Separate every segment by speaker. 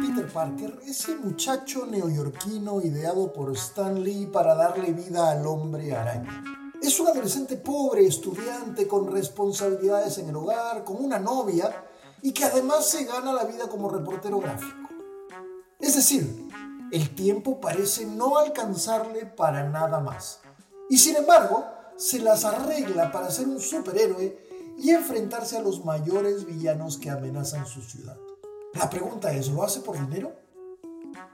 Speaker 1: Peter Parker, ese muchacho neoyorquino ideado por Stan Lee para darle vida al hombre araña. Es un adolescente pobre, estudiante, con responsabilidades en el hogar, con una novia y que además se gana la vida como reportero gráfico. Es decir, el tiempo parece no alcanzarle para nada más. Y sin embargo, se las arregla para ser un superhéroe y enfrentarse a los mayores villanos que amenazan su ciudad. La pregunta es, ¿lo hace por dinero?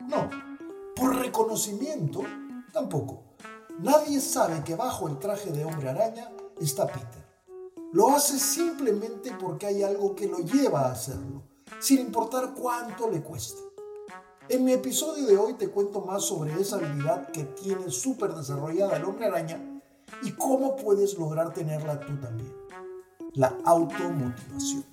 Speaker 1: No. ¿Por reconocimiento? Tampoco. Nadie sabe que bajo el traje de hombre araña está Peter. Lo hace simplemente porque hay algo que lo lleva a hacerlo, sin importar cuánto le cueste. En mi episodio de hoy te cuento más sobre esa habilidad que tiene súper desarrollada el hombre araña y cómo puedes lograr tenerla tú también. La automotivación.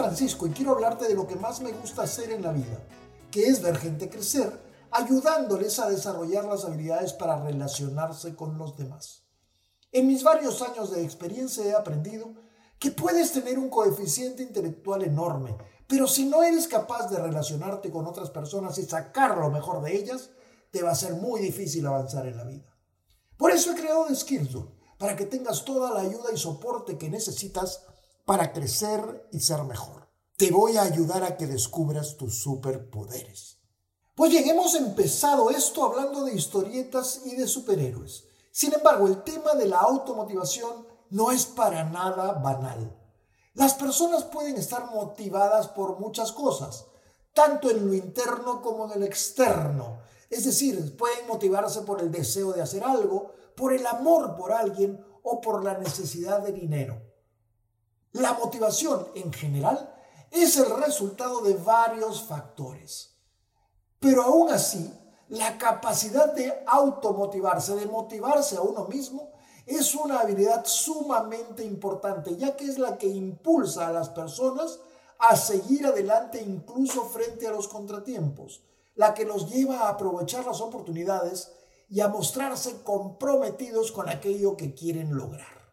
Speaker 1: Francisco y quiero hablarte de lo que más me gusta hacer en la vida, que es ver gente crecer, ayudándoles a desarrollar las habilidades para relacionarse con los demás. En mis varios años de experiencia he aprendido que puedes tener un coeficiente intelectual enorme, pero si no eres capaz de relacionarte con otras personas y sacar lo mejor de ellas, te va a ser muy difícil avanzar en la vida. Por eso he creado Skillzone, para que tengas toda la ayuda y soporte que necesitas para crecer y ser mejor. Te voy a ayudar a que descubras tus superpoderes. Pues bien, hemos empezado esto hablando de historietas y de superhéroes. Sin embargo, el tema de la automotivación no es para nada banal. Las personas pueden estar motivadas por muchas cosas, tanto en lo interno como en el externo. Es decir, pueden motivarse por el deseo de hacer algo, por el amor por alguien o por la necesidad de dinero. La motivación en general es el resultado de varios factores. Pero aún así, la capacidad de automotivarse, de motivarse a uno mismo, es una habilidad sumamente importante, ya que es la que impulsa a las personas a seguir adelante incluso frente a los contratiempos, la que los lleva a aprovechar las oportunidades y a mostrarse comprometidos con aquello que quieren lograr.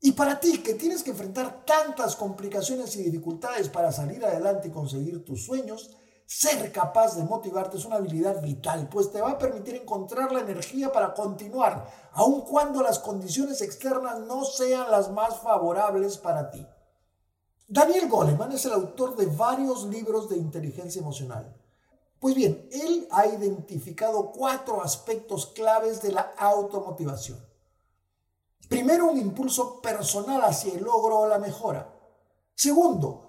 Speaker 1: Y para ti, que tienes que enfrentar tantas complicaciones y dificultades para salir adelante y conseguir tus sueños, ser capaz de motivarte es una habilidad vital, pues te va a permitir encontrar la energía para continuar, aun cuando las condiciones externas no sean las más favorables para ti. Daniel Goleman es el autor de varios libros de inteligencia emocional. Pues bien, él ha identificado cuatro aspectos claves de la automotivación. Primero, un impulso personal hacia el logro o la mejora. Segundo,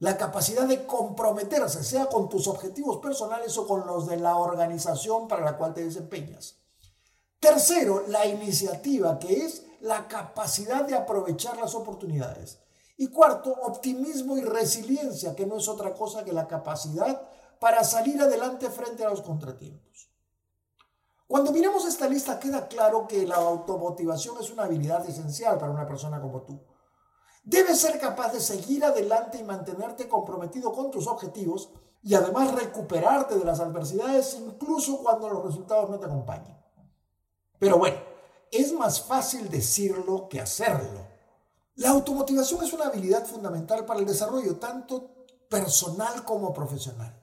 Speaker 1: la capacidad de comprometerse, sea con tus objetivos personales o con los de la organización para la cual te desempeñas. Tercero, la iniciativa, que es la capacidad de aprovechar las oportunidades. Y cuarto, optimismo y resiliencia, que no es otra cosa que la capacidad para salir adelante frente a los contratiempos. Cuando miramos esta lista queda claro que la automotivación es una habilidad esencial para una persona como tú. Debes ser capaz de seguir adelante y mantenerte comprometido con tus objetivos y además recuperarte de las adversidades incluso cuando los resultados no te acompañen. Pero bueno, es más fácil decirlo que hacerlo. La automotivación es una habilidad fundamental para el desarrollo tanto personal como profesional.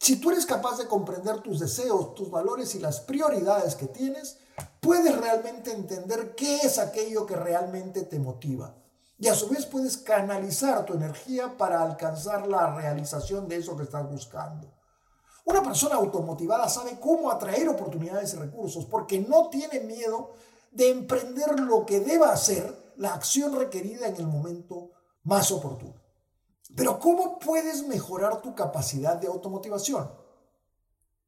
Speaker 1: Si tú eres capaz de comprender tus deseos, tus valores y las prioridades que tienes, puedes realmente entender qué es aquello que realmente te motiva. Y a su vez puedes canalizar tu energía para alcanzar la realización de eso que estás buscando. Una persona automotivada sabe cómo atraer oportunidades y recursos porque no tiene miedo de emprender lo que deba hacer, la acción requerida en el momento más oportuno. Pero ¿cómo puedes mejorar tu capacidad de automotivación?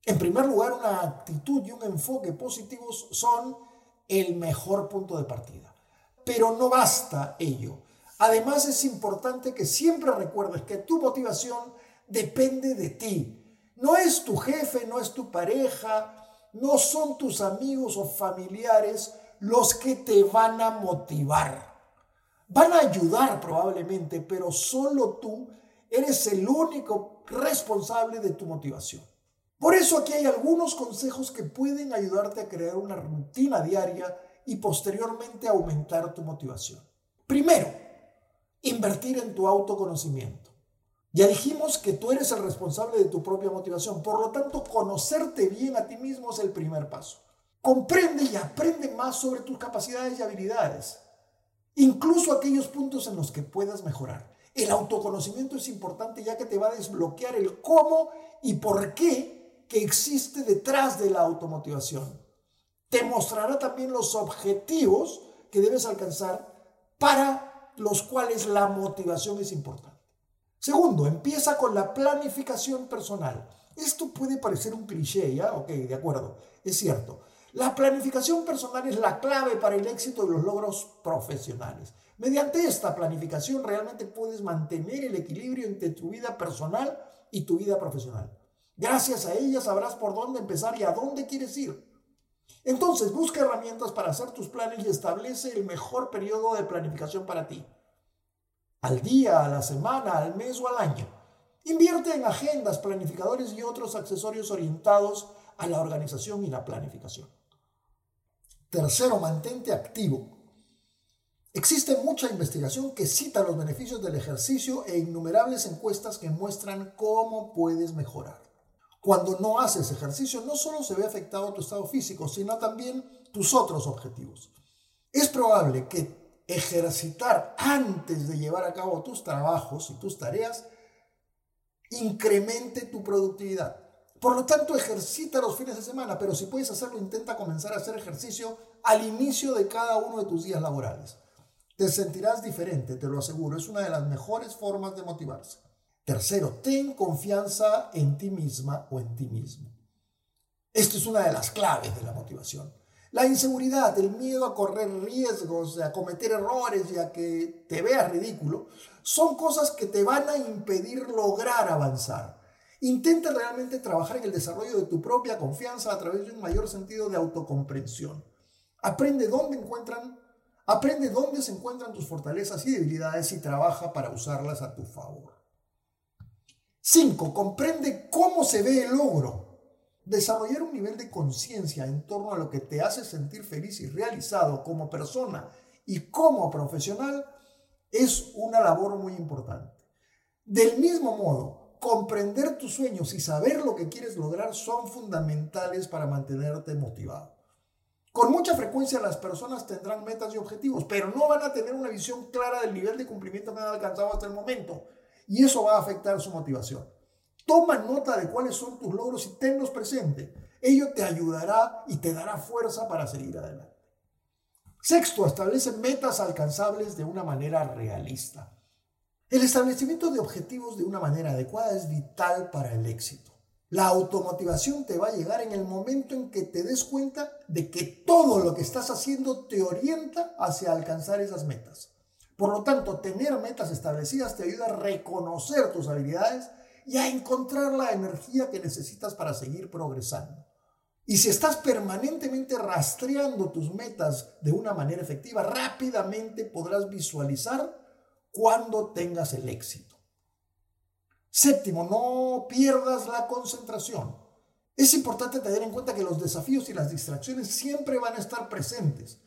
Speaker 1: En primer lugar, una actitud y un enfoque positivos son el mejor punto de partida. Pero no basta ello. Además es importante que siempre recuerdes que tu motivación depende de ti. No es tu jefe, no es tu pareja, no son tus amigos o familiares los que te van a motivar. Van a ayudar probablemente, pero solo tú eres el único responsable de tu motivación. Por eso aquí hay algunos consejos que pueden ayudarte a crear una rutina diaria y posteriormente aumentar tu motivación. Primero, invertir en tu autoconocimiento. Ya dijimos que tú eres el responsable de tu propia motivación, por lo tanto, conocerte bien a ti mismo es el primer paso. Comprende y aprende más sobre tus capacidades y habilidades, incluso aquellos puntos en los que puedas mejorar. El autoconocimiento es importante ya que te va a desbloquear el cómo y por qué que existe detrás de la automotivación. Te mostrará también los objetivos que debes alcanzar para los cuales la motivación es importante. Segundo, empieza con la planificación personal. Esto puede parecer un cliché, ¿ya? Ok, de acuerdo, es cierto. La planificación personal es la clave para el éxito de los logros profesionales. Mediante esta planificación realmente puedes mantener el equilibrio entre tu vida personal y tu vida profesional. Gracias a ella sabrás por dónde empezar y a dónde quieres ir. Entonces, busca herramientas para hacer tus planes y establece el mejor periodo de planificación para ti al día, a la semana, al mes o al año. Invierte en agendas, planificadores y otros accesorios orientados a la organización y la planificación. Tercero, mantente activo. Existe mucha investigación que cita los beneficios del ejercicio e innumerables encuestas que muestran cómo puedes mejorar. Cuando no haces ejercicio, no solo se ve afectado tu estado físico, sino también tus otros objetivos. Es probable que ejercitar antes de llevar a cabo tus trabajos y tus tareas incremente tu productividad. Por lo tanto, ejercita los fines de semana, pero si puedes hacerlo, intenta comenzar a hacer ejercicio al inicio de cada uno de tus días laborales. Te sentirás diferente, te lo aseguro, es una de las mejores formas de motivarse. Tercero, ten confianza en ti misma o en ti mismo. Esto es una de las claves de la motivación. La inseguridad, el miedo a correr riesgos, a cometer errores y a que te veas ridículo, son cosas que te van a impedir lograr avanzar. Intenta realmente trabajar en el desarrollo de tu propia confianza a través de un mayor sentido de autocomprensión. Aprende dónde encuentran, aprende dónde se encuentran tus fortalezas y debilidades y trabaja para usarlas a tu favor. 5. Comprende cómo se ve el logro. Desarrollar un nivel de conciencia en torno a lo que te hace sentir feliz y realizado como persona y como profesional es una labor muy importante. Del mismo modo, comprender tus sueños y saber lo que quieres lograr son fundamentales para mantenerte motivado. Con mucha frecuencia las personas tendrán metas y objetivos, pero no van a tener una visión clara del nivel de cumplimiento que han alcanzado hasta el momento, y eso va a afectar su motivación. Toma nota de cuáles son tus logros y tenlos presente. Ello te ayudará y te dará fuerza para seguir adelante. Sexto, establece metas alcanzables de una manera realista. El establecimiento de objetivos de una manera adecuada es vital para el éxito. La automotivación te va a llegar en el momento en que te des cuenta de que todo lo que estás haciendo te orienta hacia alcanzar esas metas. Por lo tanto, tener metas establecidas te ayuda a reconocer tus habilidades y a encontrar la energía que necesitas para seguir progresando. Y si estás permanentemente rastreando tus metas de una manera efectiva, rápidamente podrás visualizar cuando tengas el éxito. Séptimo, no pierdas la concentración. Es importante tener en cuenta que los desafíos y las distracciones siempre van a estar presentes.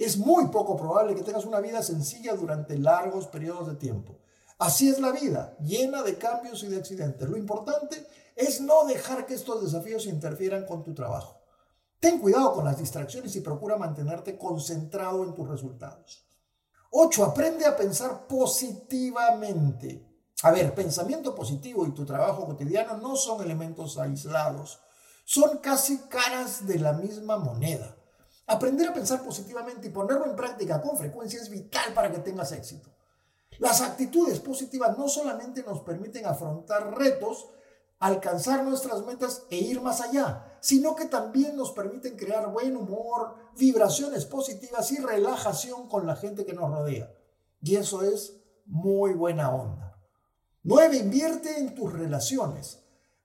Speaker 1: Es muy poco probable que tengas una vida sencilla durante largos periodos de tiempo. Así es la vida, llena de cambios y de accidentes. Lo importante es no dejar que estos desafíos interfieran con tu trabajo. Ten cuidado con las distracciones y procura mantenerte concentrado en tus resultados. 8. Aprende a pensar positivamente. A ver, pensamiento positivo y tu trabajo cotidiano no son elementos aislados, son casi caras de la misma moneda. Aprender a pensar positivamente y ponerlo en práctica con frecuencia es vital para que tengas éxito. Las actitudes positivas no solamente nos permiten afrontar retos, alcanzar nuestras metas e ir más allá, sino que también nos permiten crear buen humor, vibraciones positivas y relajación con la gente que nos rodea. Y eso es muy buena onda. 9. Invierte en tus relaciones.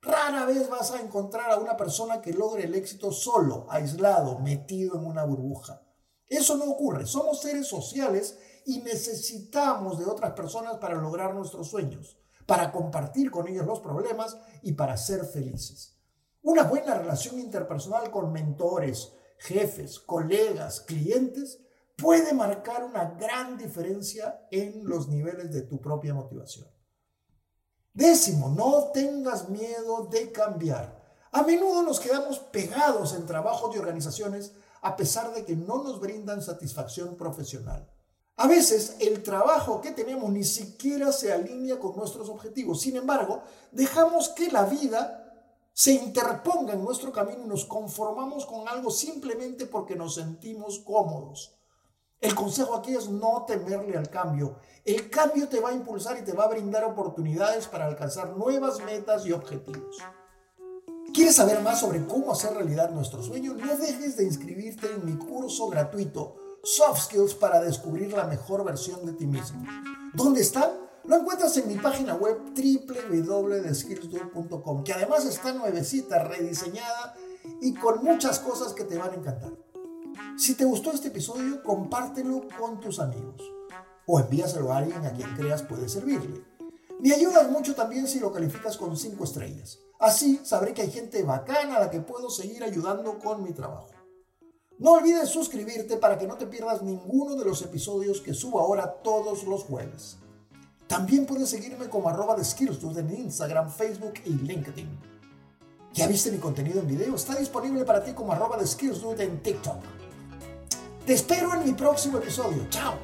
Speaker 1: Rara vez vas a encontrar a una persona que logre el éxito solo, aislado, metido en una burbuja. Eso no ocurre. Somos seres sociales y necesitamos de otras personas para lograr nuestros sueños, para compartir con ellos los problemas y para ser felices. Una buena relación interpersonal con mentores, jefes, colegas, clientes puede marcar una gran diferencia en los niveles de tu propia motivación. Décimo, no tengas miedo de cambiar. A menudo nos quedamos pegados en trabajos y organizaciones a pesar de que no nos brindan satisfacción profesional. A veces el trabajo que tenemos ni siquiera se alinea con nuestros objetivos. Sin embargo, dejamos que la vida se interponga en nuestro camino y nos conformamos con algo simplemente porque nos sentimos cómodos. El consejo aquí es no temerle al cambio. El cambio te va a impulsar y te va a brindar oportunidades para alcanzar nuevas metas y objetivos. ¿Quieres saber más sobre cómo hacer realidad nuestro sueño? No dejes de inscribirte en mi curso gratuito Soft Skills para descubrir la mejor versión de ti mismo. ¿Dónde está? Lo encuentras en mi página web www.skillsdo.com, que además está nuevecita, rediseñada y con muchas cosas que te van a encantar. Si te gustó este episodio, compártelo con tus amigos o envíaselo a alguien a quien creas puede servirle. Me ayudas mucho también si lo calificas con 5 estrellas. Así sabré que hay gente bacana a la que puedo seguir ayudando con mi trabajo. No olvides suscribirte para que no te pierdas ninguno de los episodios que subo ahora todos los jueves. También puedes seguirme como arroba de en Instagram, Facebook y LinkedIn. ¿Ya viste mi contenido en video? Está disponible para ti como arroba de en TikTok. Te espero en mi próximo episodio. Chao.